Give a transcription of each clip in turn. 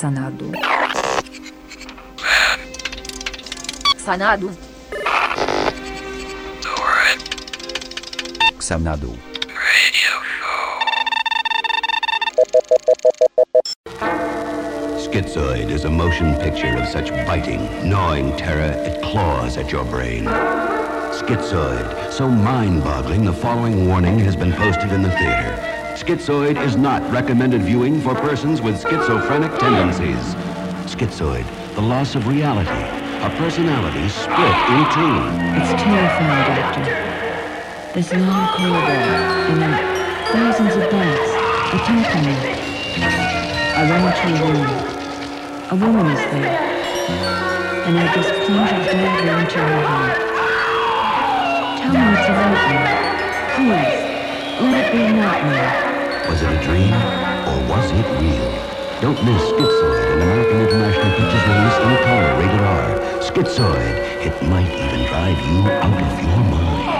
Xanadu. Xanadu. Xanadu. Schizoid is a motion picture of such biting, gnawing terror it claws at your brain. Schizoid, so mind-boggling the following warning has been posted in the theater. Schizoid is not recommended viewing for persons with schizophrenic tendencies. Schizoid, the loss of reality, a personality split in two. It's terrifying, Doctor. A long corridor, and then thousands of bats attacking me. I run into a room. A woman is there, and I just plunge dagger into her heart. Tell me it's a nightmare. Please, let it be a nightmare. Was it a dream, or was it real? Don't miss Schizoid, an American International Pictures release in color, rated R. Schizoid, it might even drive you out of your mind.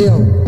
Still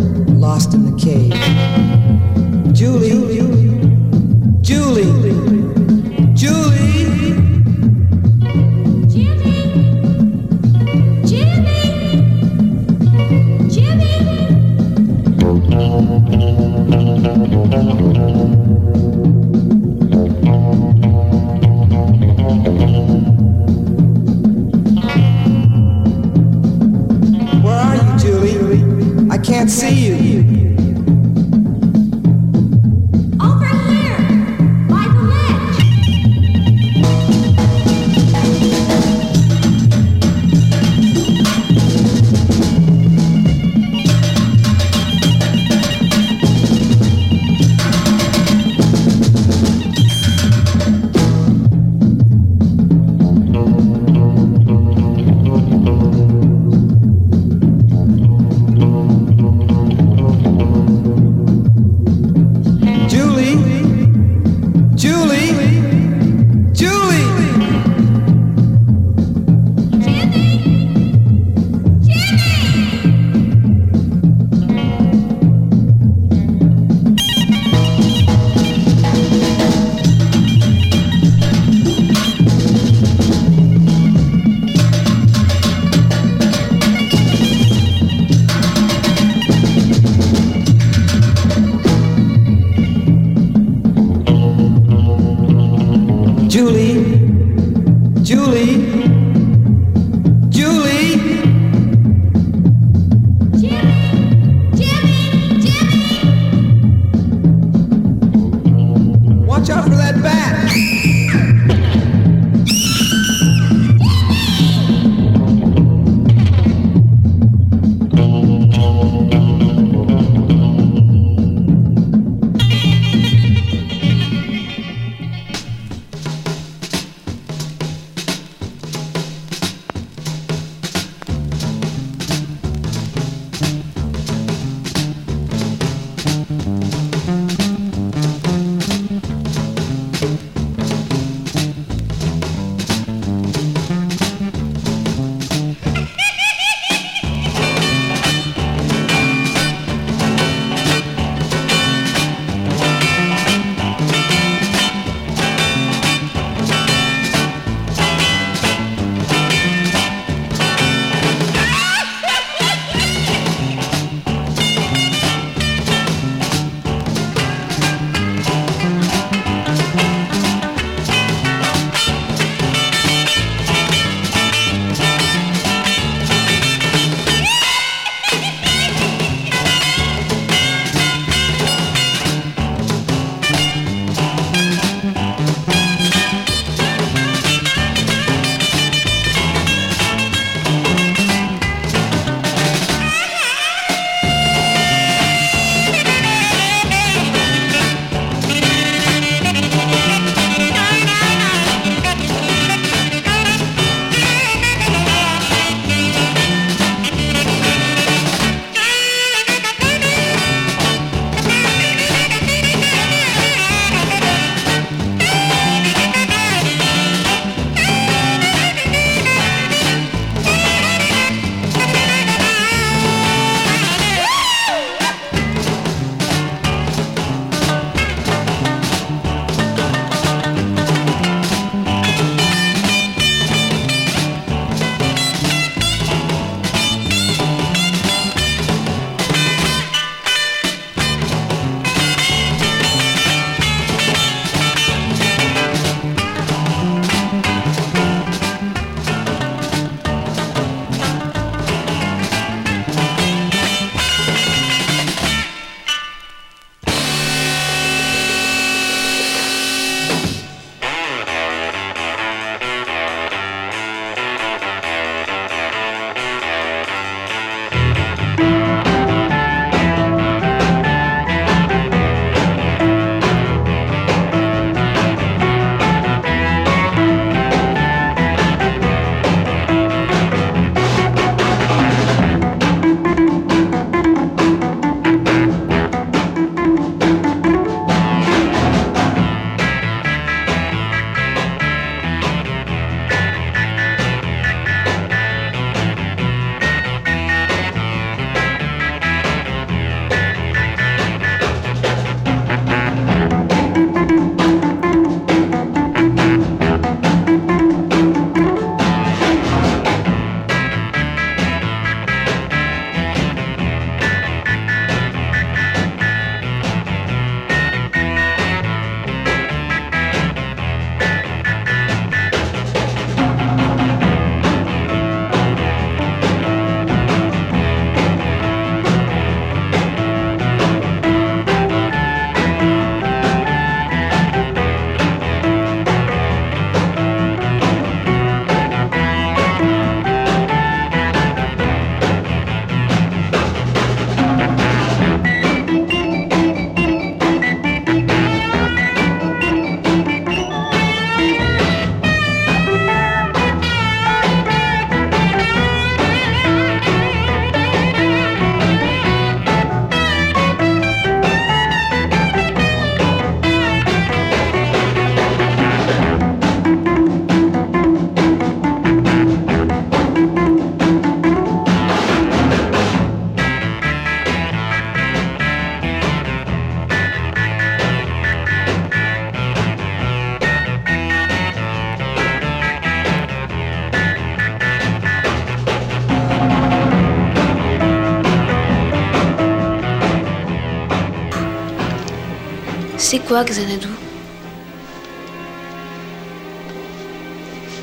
C'est quoi Xanadu?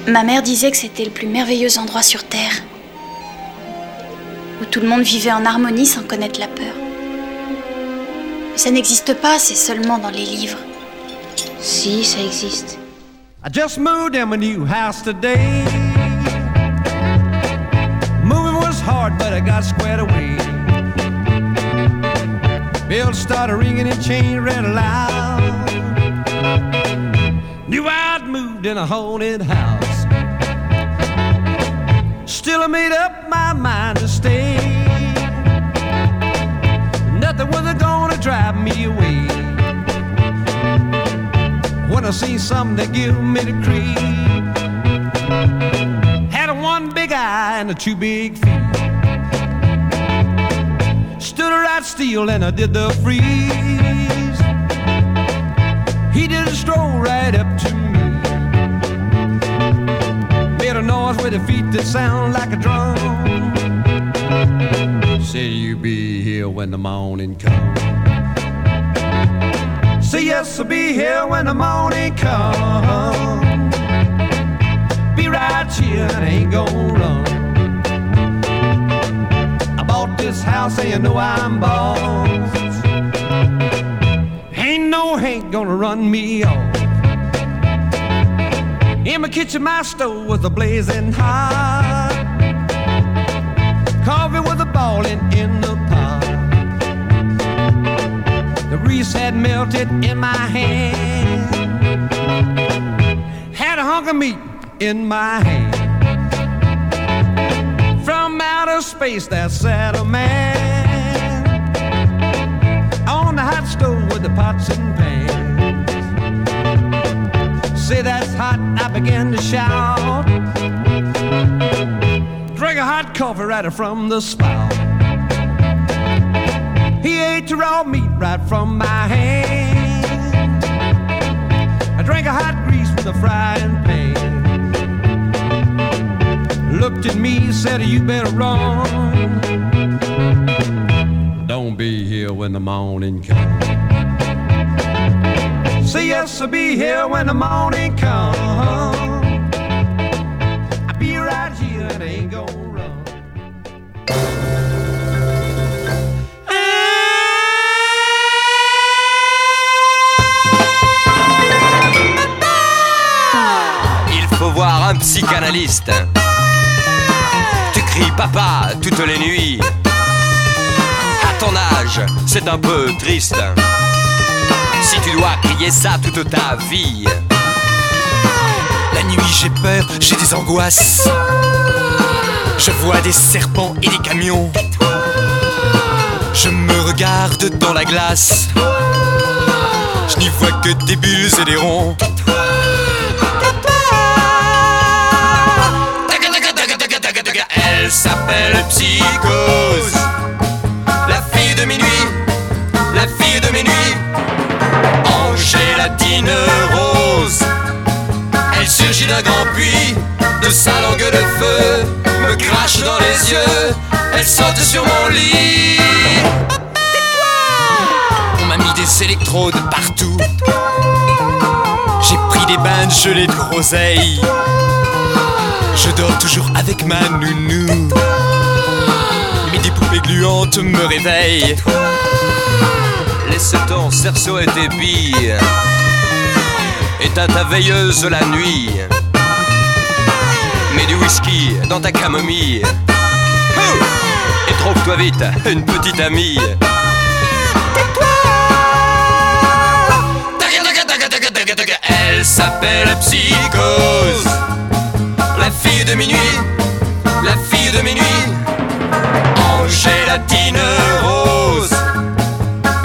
Ma mère disait que c'était le plus merveilleux endroit sur Terre. Où tout le monde vivait en harmonie sans connaître la peur. Mais ça n'existe pas, c'est seulement dans les livres. Si, ça existe. I just moved in my new house today. Moving was hard, but I got squared away. Bells started ringing and chains ran loud. Knew I'd moved in a haunted house. Still, I made up my mind to stay. Nothing was gonna drive me away. When I seen something that give me the creep. Had a one big eye and a two big feet. Stood right still and I did the freeze. He did a stroll right up to me. Made a noise with the feet that sound like a drum. Said you be here when the morning comes. Say yes, I'll be here when the morning comes. Be right here and ain't gonna run. This house and you know I'm boss. Ain't no Hank gonna run me off. In my kitchen, my stove was a blazing hot. Coffee was a ballin' in the pot. The grease had melted in my hand. Had a hunk of meat in my hand. From outer space, there sat a man on the hot stove with the pots and pans. Say that's hot, I began to shout. Drink a hot coffee right from the spout. He ate the raw meat right from my hand. I drank a hot grease from the frying pan. Looked at me, said, You better run. Don't be here when the morning comes. Say yes, I'll be here when the morning comes. I'll be right here and ain't gonna run. Il faut voir un psychanalyste. Papa toutes les nuits. À ton âge, c'est un peu triste. Si tu dois crier ça toute ta vie. La nuit j'ai peur, j'ai des angoisses. Je vois des serpents et des camions. Je me regarde dans la glace. Je n'y vois que des bulles et des ronds. Elle s'appelle Psychose. La fille de minuit, la fille de minuit. Angélatine rose. Elle surgit d'un grand puits, de sa langue de feu, me crache dans les yeux. Elle saute sur mon lit. On m'a mis des électrodes partout. J'ai pris des bains de gelée de groseille. Je dors toujours avec ma nounou. Mais des poupées gluantes me réveillent. Laisse ton cerceau et tes billes. Éteins ta veilleuse la nuit. Mets du whisky dans ta camomille. Et trouve-toi vite une petite amie. Elle s'appelle Psychose. Fille de minuit, la fille de minuit. Angélatine rose.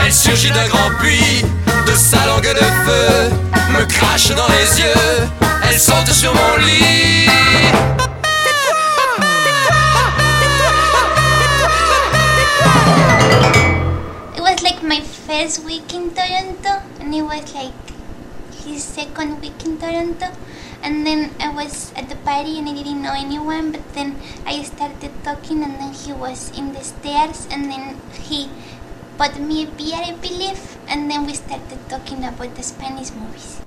Elle surgit d'un grand puits, de sa langue de feu, me crache dans les yeux. Elle saute sur mon lit. It was like my first week in Toronto, and it was like his second week in Toronto. And then I was at the party and I didn't know anyone, but then I started talking, and then he was in the stairs, and then he bought me a beer, I believe, and then we started talking about the Spanish movies.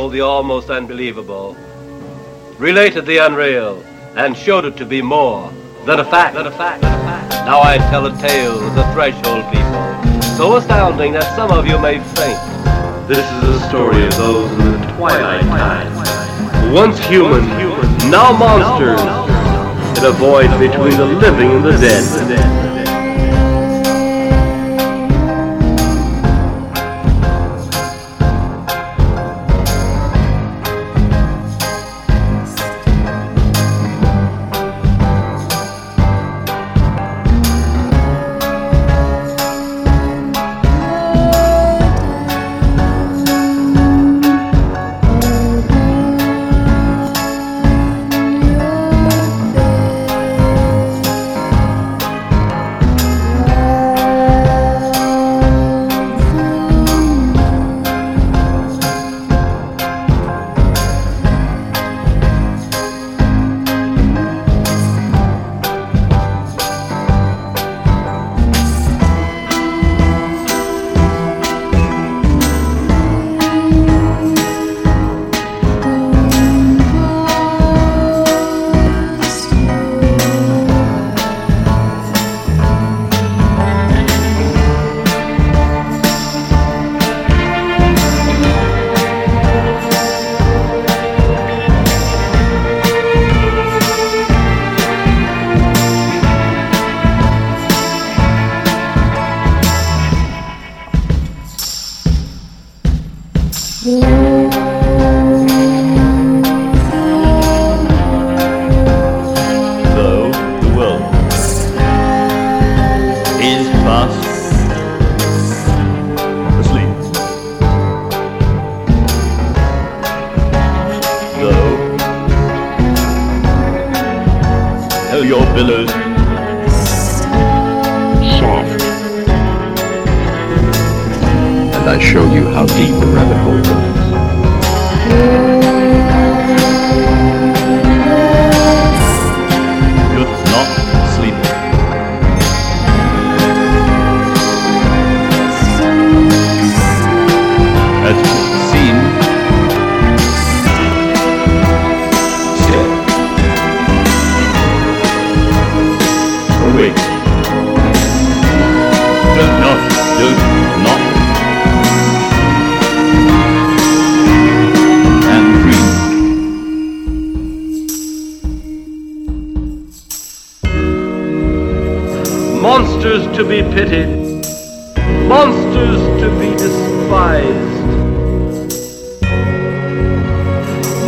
Told the almost unbelievable, related the unreal, and showed it to be more than a fact. than a fact. Than a fact. Now I tell a tale of the threshold people, so astounding that some of you may faint. This is the story of those in the twilight times, once human, now monsters, in a void between the living and the dead.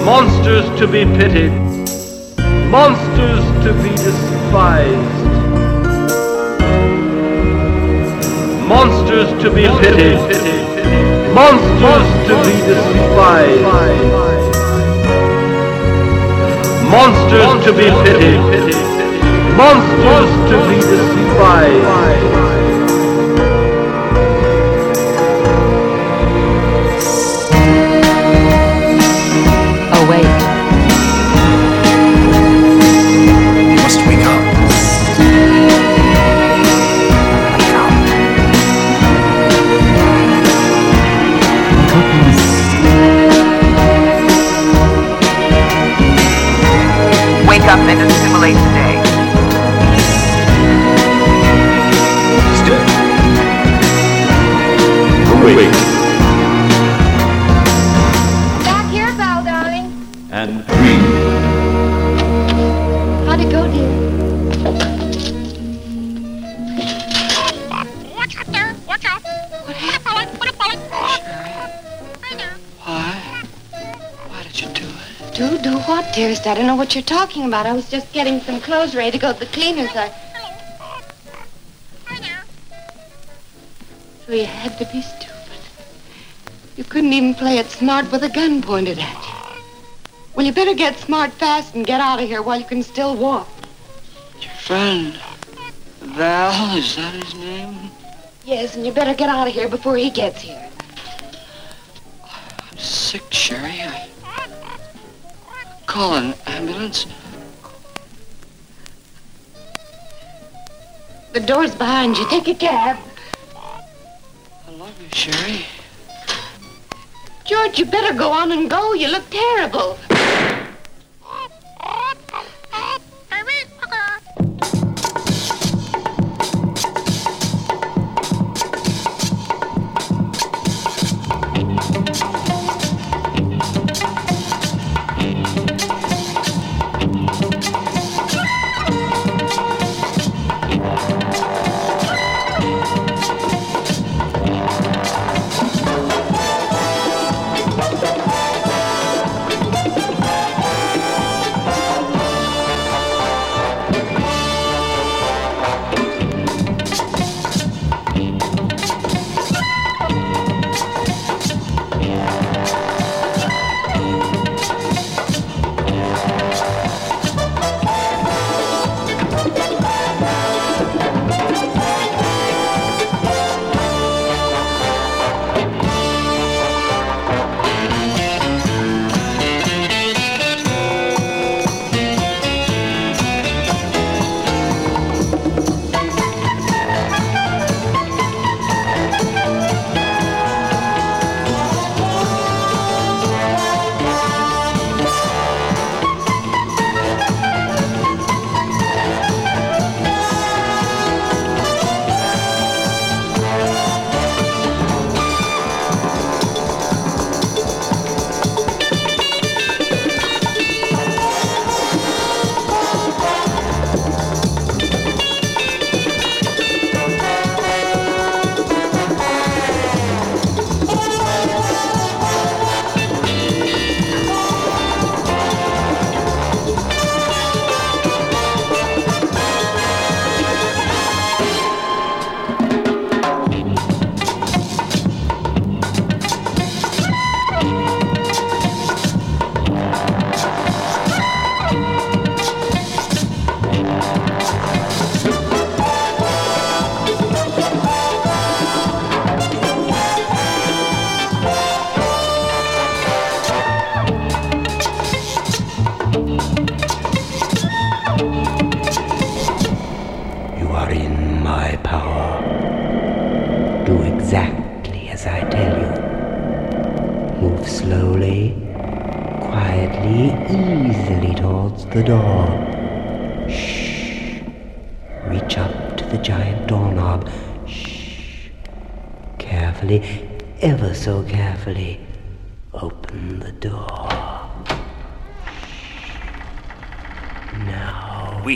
Monsters to be pitied, monsters to be despised. Monsters to be pitied, monsters to be despised. Monsters to be pitied, monsters to be despised. And assimilate today. Awake. Back I don't know what you're talking about. I was just getting some clothes ready to go to the cleaners. I... So you had to be stupid. You couldn't even play it smart with a gun pointed at you. Well, you better get smart fast and get out of here while you can still walk. Your friend. Val, is that his name? Yes, and you better get out of here before he gets here. Call an ambulance. The door's behind you. Take a cab. I love you, Sherry. George, you better go on and go. You look terrible.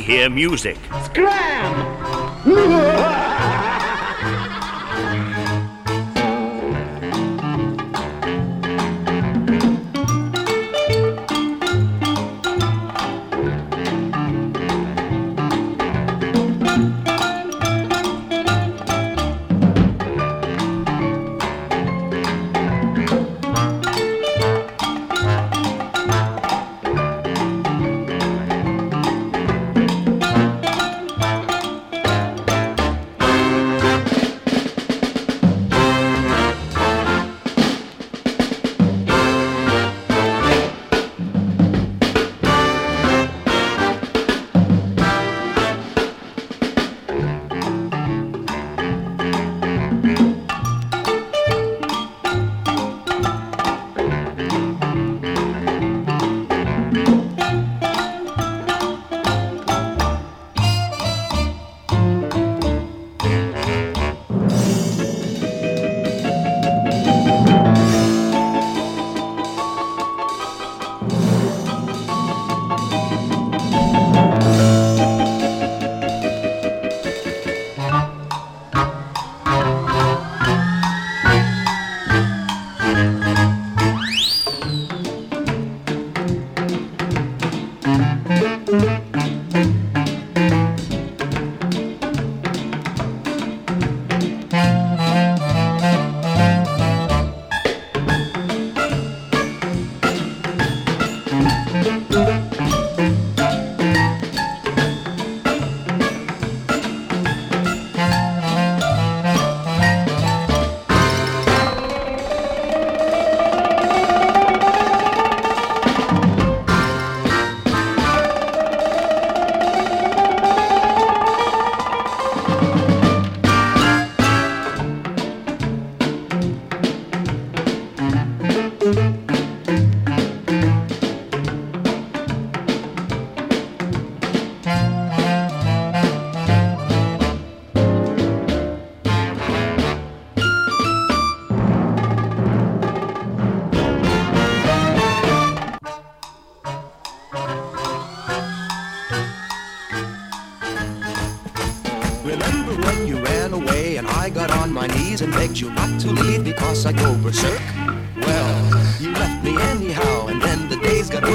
Hear music. Scram!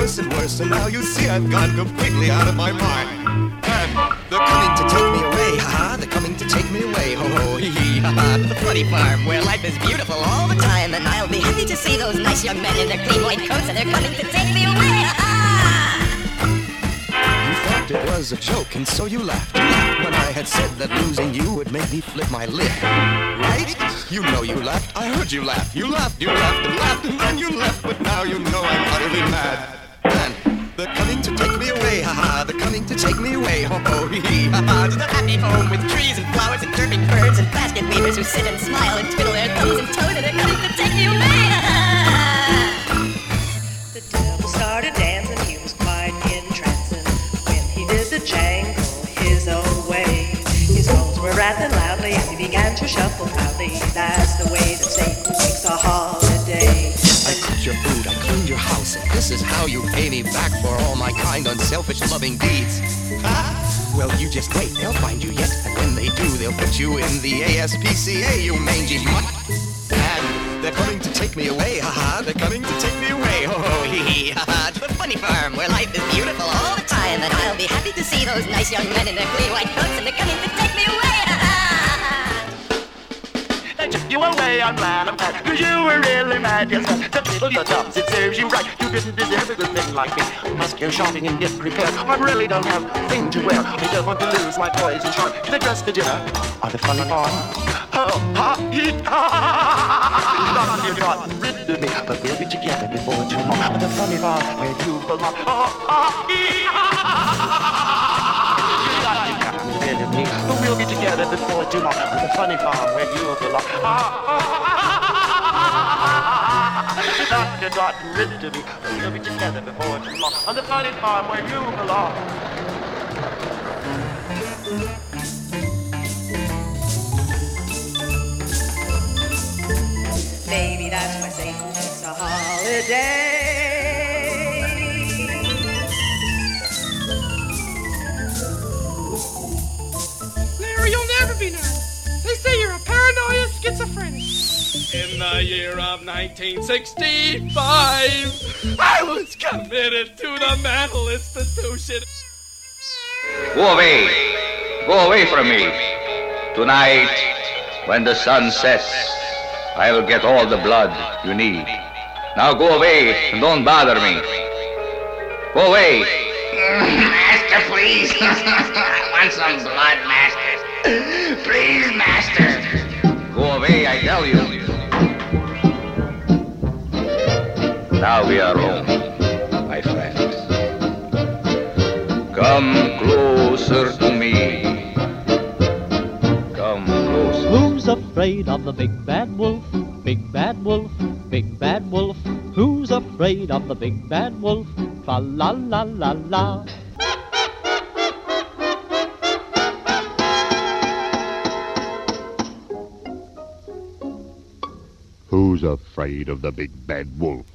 Worse and worse, and now you see I've gone completely out of my mind. And they're coming to take me away, haha, they're coming to take me away, ho ho, hee hee, haha, to the funny farm where life is beautiful all the time, and I'll be happy to see those nice young men in their clean white coats, and they're coming to take me away, haha! You thought it was a joke, and so you laughed. You laughed when I had said that losing you would make me flip my lip. Right? You know you laughed. I heard you laugh. You laughed, you laughed, and laughed, and then you left. But now you know I'm utterly mad. And they're coming to take me away, haha. They're coming to take me away, ho ho hee hee, haha. To the happy home with trees and flowers and chirping birds and basket weavers who sit and smile and twiddle their thumbs and toes, and they're coming to take me away, The devil started dancing, he was quite entrancing when he did the jangle his own way. His bones were rattling loudly and he began to shuffle proudly. That's the way that Satan makes a holiday. I cooked your food, And this is how you pay me back for all my kind, unselfish, loving deeds. Ah, well, you just wait, they'll find you yet, and when they do, they'll put you in the ASPCA, you mangy mutt. And they're coming to take me away, haha, they're coming to take me away, ho ho hee hee, haha, to the funny farm where life is beautiful all the time, and I'll be happy to see those nice young men in their clean white coats, and they're coming to take me away, you away on man I'm mad Cause you were really mad, yes man The little your dumps, it serves you right You didn't deserve a good thing like me I must go shopping and get prepared I really don't have a thing to wear I don't want to lose my poise and charm Can I dress for dinner? Are the funny farm? Oh, ha, he, ha, ha, you got rid of me But we'll be together before tomorrow The funny farm where you belong Oh, ha, he, ha, ha, ha, ha, ha, ha, ha, ha, before doom on the funny farm where you belong. the doctor got rid of me, we'll be together before tomorrow on the funny farm where you belong. Baby, that's why Satan's a holiday. paranoia schizophrenic. In the year of 1965, I was committed to the mental institution. Go away. Go away from me. Tonight, when the sun sets, I will get all the blood you need. Now go away and don't bother me. Go away. Master, please. I want some blood, Master. Please, Master. Go away, I tell you. Now we are home, my friends. Come closer to me. Come closer. Who's afraid of the big bad wolf? Big bad wolf, big bad wolf. Who's afraid of the big bad wolf? La la la la la. Who's afraid of the big bad wolf?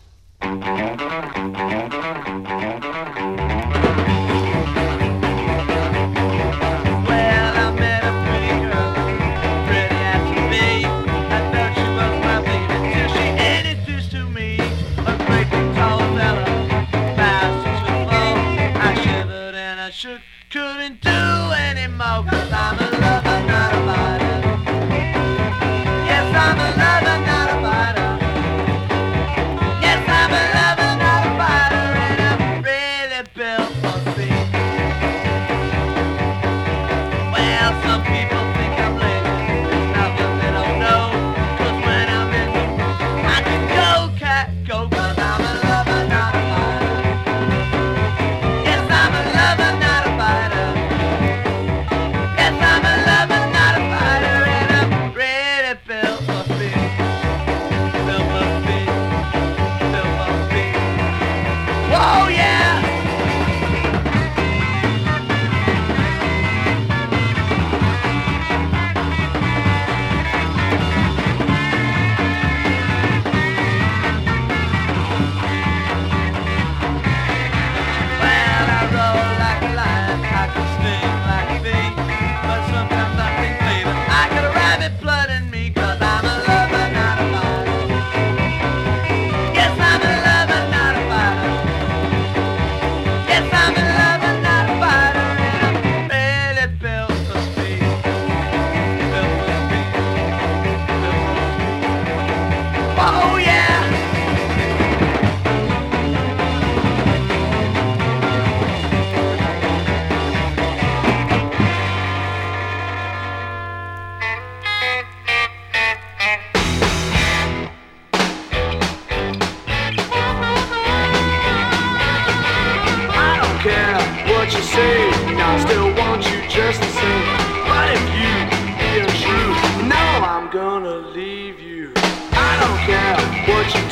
Portuguese.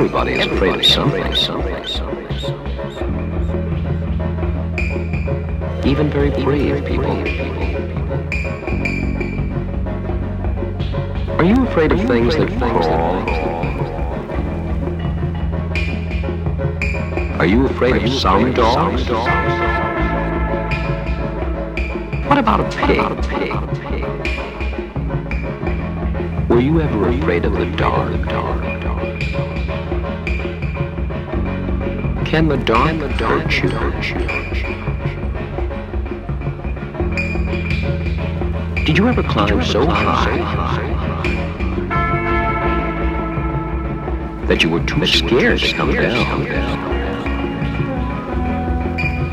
Everybody is afraid of something. Something. Even very brave people. Are you afraid of things that crawl? Are you afraid of some dogs? What about a pig? Were you ever afraid of the dark? Can the dark hurt you? Did you ever climb so high that you were too scared to come down?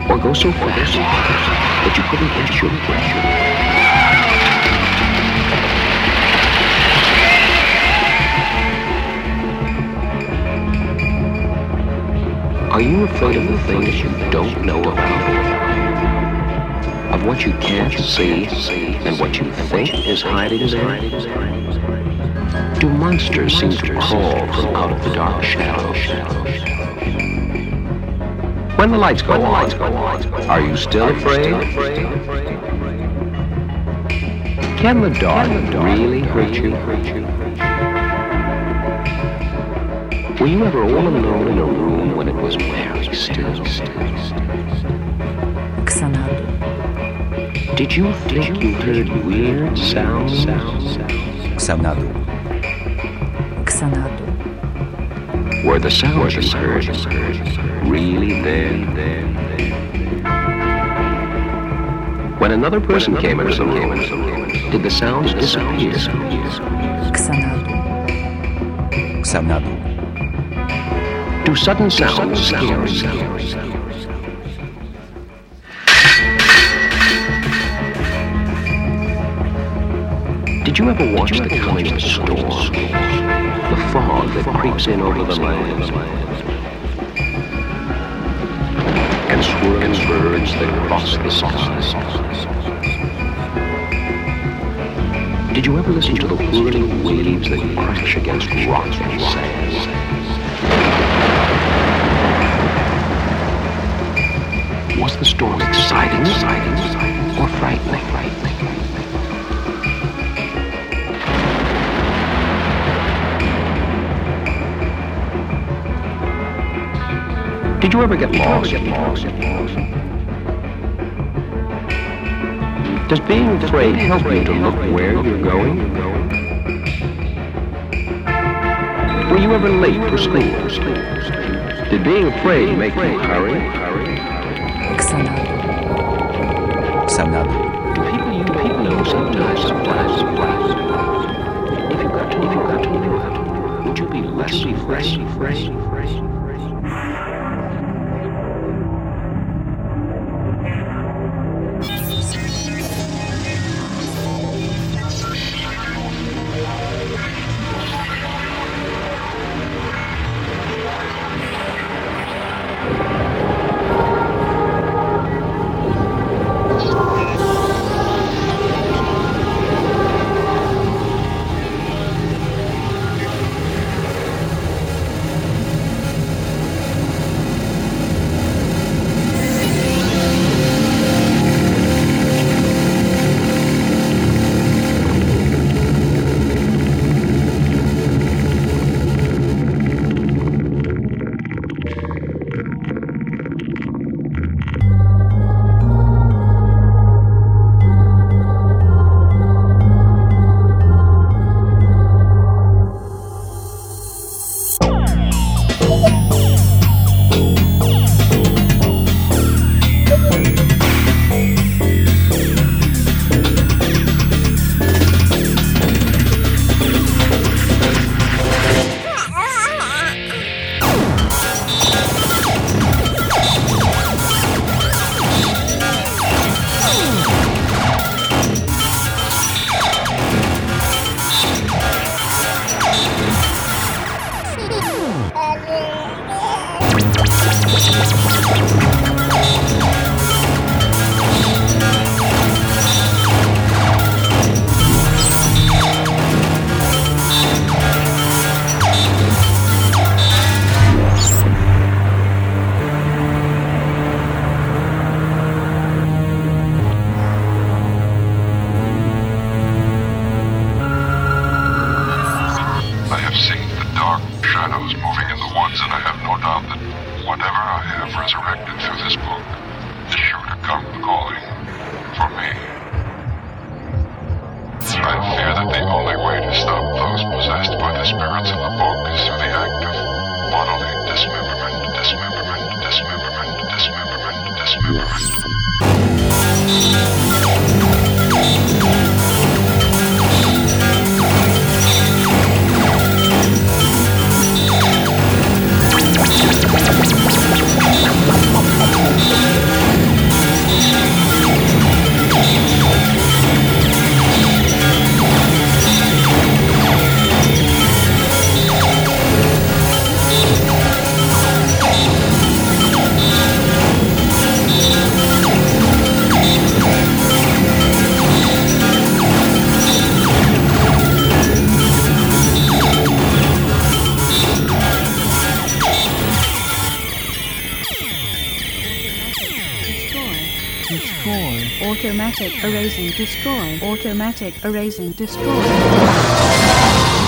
Or go so fast that you couldn't catch your breath? Are you afraid of the things you don't know about? Of what you can't see and what you think is hiding there? Do monsters seem to crawl from out of the dark shadows? When the lights go on, are you still afraid? Can the dark really hurt you? Were you ever all alone in a room when it was very still? Xanadu. Did you think you heard weird sounds? Xanadu. Xanadu. Were the sounds you heard really there? When another person came into the room, did the sounds disappear? Xanadu. Xanadu. Do sudden sounds you? Did you ever watch the coming storm? The fog that creeps in over the land. And swirling birds that cross the sky. Did you ever listen to the whirling waves that crash against rocks and sand? The storm exciting, exciting, or frightening, frightening? Did you ever get lost? Does being afraid help you to look where you're going? Were you ever late for school? Did being afraid make you hurry? Would fresh, be less Automatic erasing. Destroy. Automatic erasing. Destroy.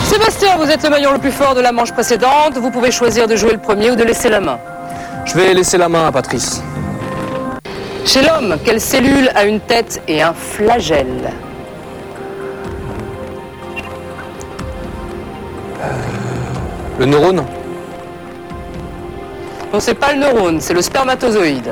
Sébastien, vous êtes le maillon le plus fort de la manche précédente. Vous pouvez choisir de jouer le premier ou de laisser la main. Je vais laisser la main à Patrice. Chez l'homme, quelle cellule a une tête et un flagelle? Le neurone Non, c'est pas le neurone, c'est le spermatozoïde.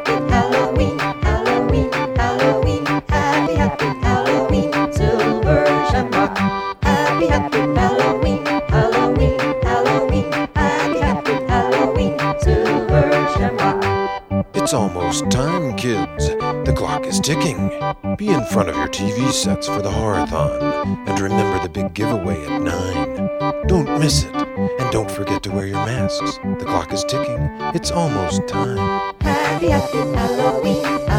almost time, kids. The clock is ticking. Be in front of your TV sets for the Horathon. And remember the big giveaway at 9. Don't miss it. And don't forget to wear your masks. The clock is ticking. It's almost time. Happy, happy Halloween,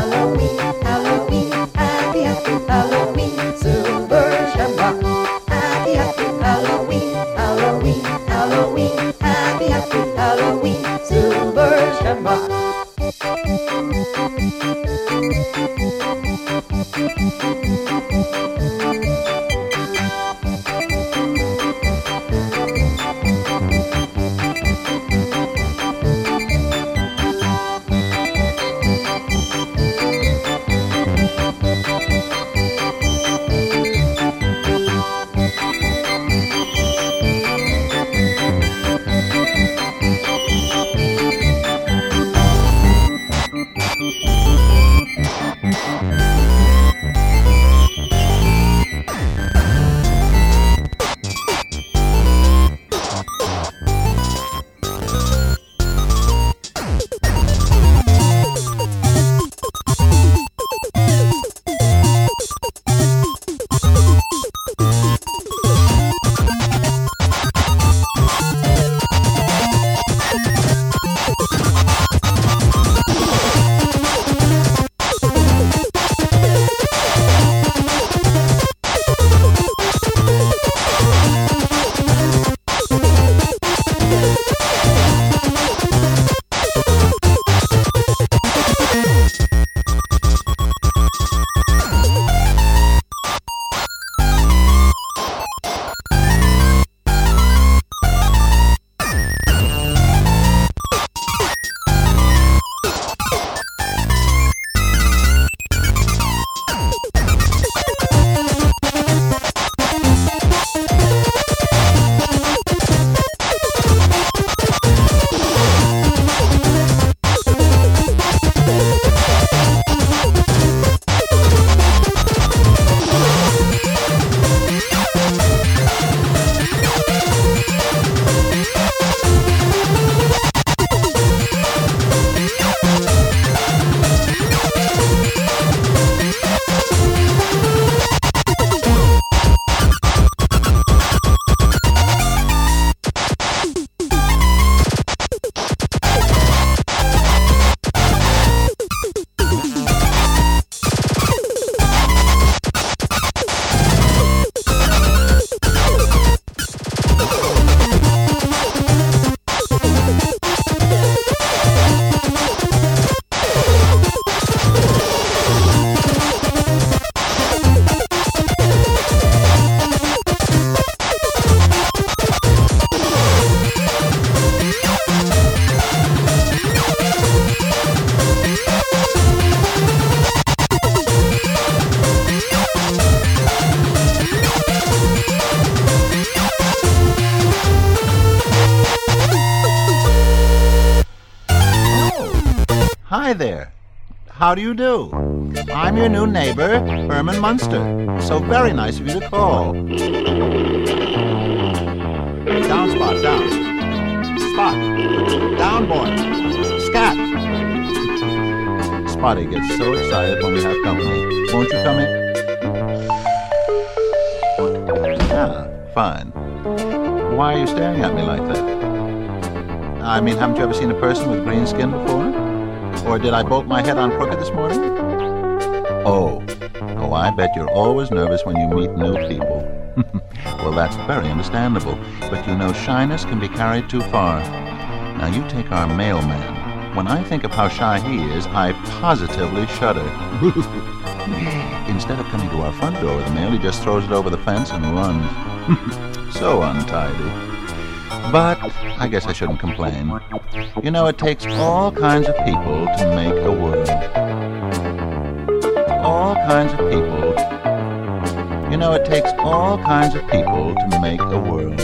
How do you do? I'm your new neighbor, Herman Munster. So very nice of you to call. Down, Spot, down. Spot. Down, boy. Scat. Spotty gets so excited when we have company. Won't you come in? Ah, fine. Why are you staring at me like that? I mean, haven't you ever seen a person with green skin before? Or did I bolt my head on crooked this morning? Oh. Oh, I bet you're always nervous when you meet new people. well, that's very understandable. But you know, shyness can be carried too far. Now, you take our mailman. When I think of how shy he is, I positively shudder. Instead of coming to our front door with the mail, he just throws it over the fence and runs. so untidy. But I guess I shouldn't complain. You know, it takes all kinds of people to make a world. All kinds of people. You know, it takes all kinds of people to make a world.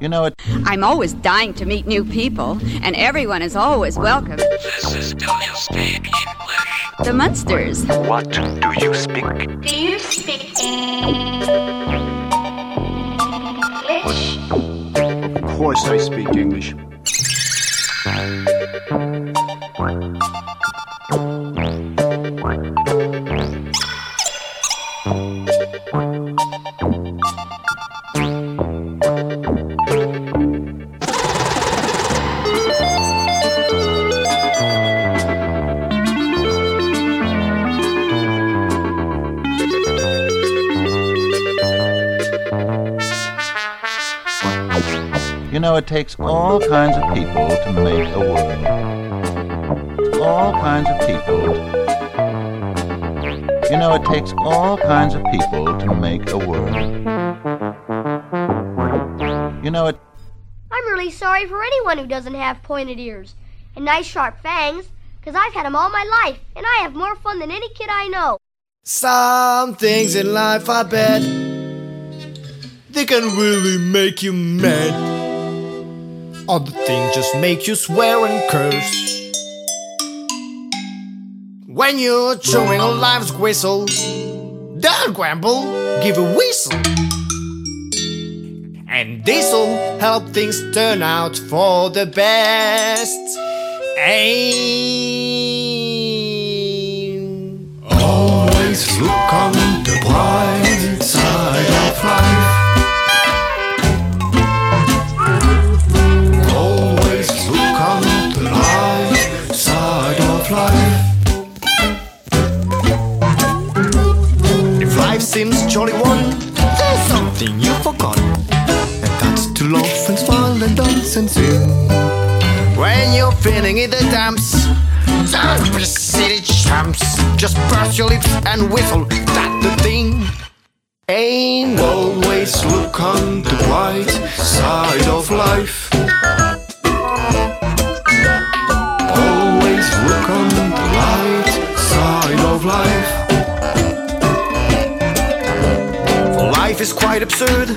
You know, it. I'm always dying to meet new people, and everyone is always welcome. This is Do You Speak English? The Munsters. What do you speak? Do you speak course I speak English. Takes all kinds of people to make a world. All kinds of people. You know, it takes all kinds of people to make a world. You know, it. I'm really sorry for anyone who doesn't have pointed ears and nice sharp fangs, because I've had them all my life, and I have more fun than any kid I know. Some things in life, I bet, they can really make you mad. Other things just make you swear and curse. When you're chewing on life's whistle, don't grumble, give a whistle. And this'll help things turn out for the best. Aim. Always look on the bright side of life. Jolly one, there's something you forgot. And that's to laugh and smile and dance and sing. When you're feeling in the dumps, don't be silly chumps. Just burst your lips and whistle, that's the thing. Ain't always look on the bright side of life. Quite absurd,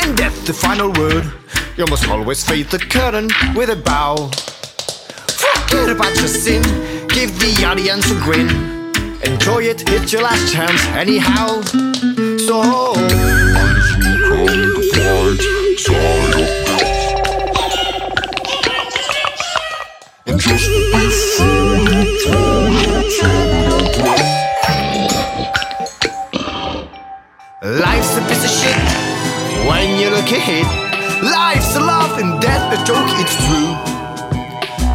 and death the final word. You must always face the curtain with a bow. Forget about your sin, give the audience a grin. Enjoy it, it's your last chance anyhow. So and just when you look ahead. Life's a laugh and death a joke, it's true.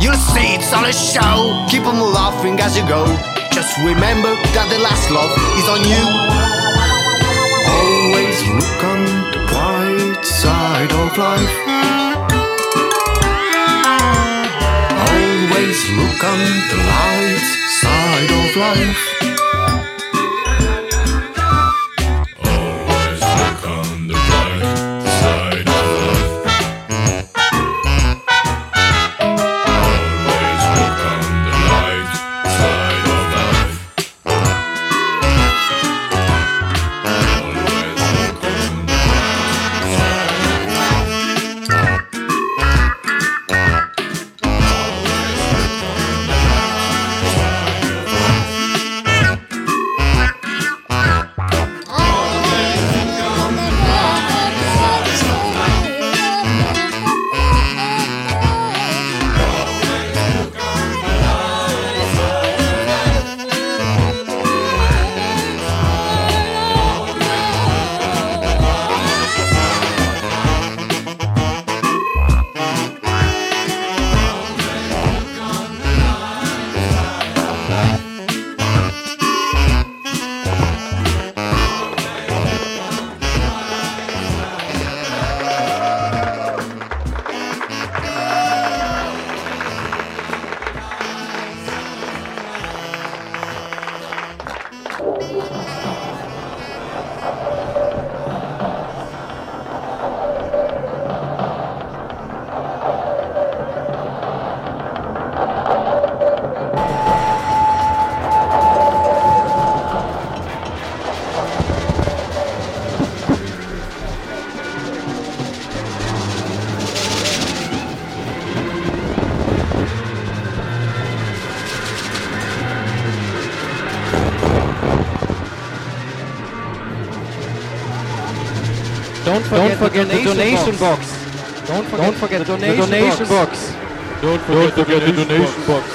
You'll see it's all a show. Keep on laughing as you go. Just remember that the last laugh is on you. Always look on the bright side of life. Always look on the light side of life. Forget, the donation box. Don't forget, the donation box. Don't forget the donation box.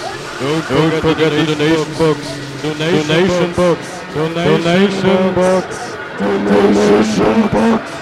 Don't forget the donation box. Donation box. Donation box. Donation box.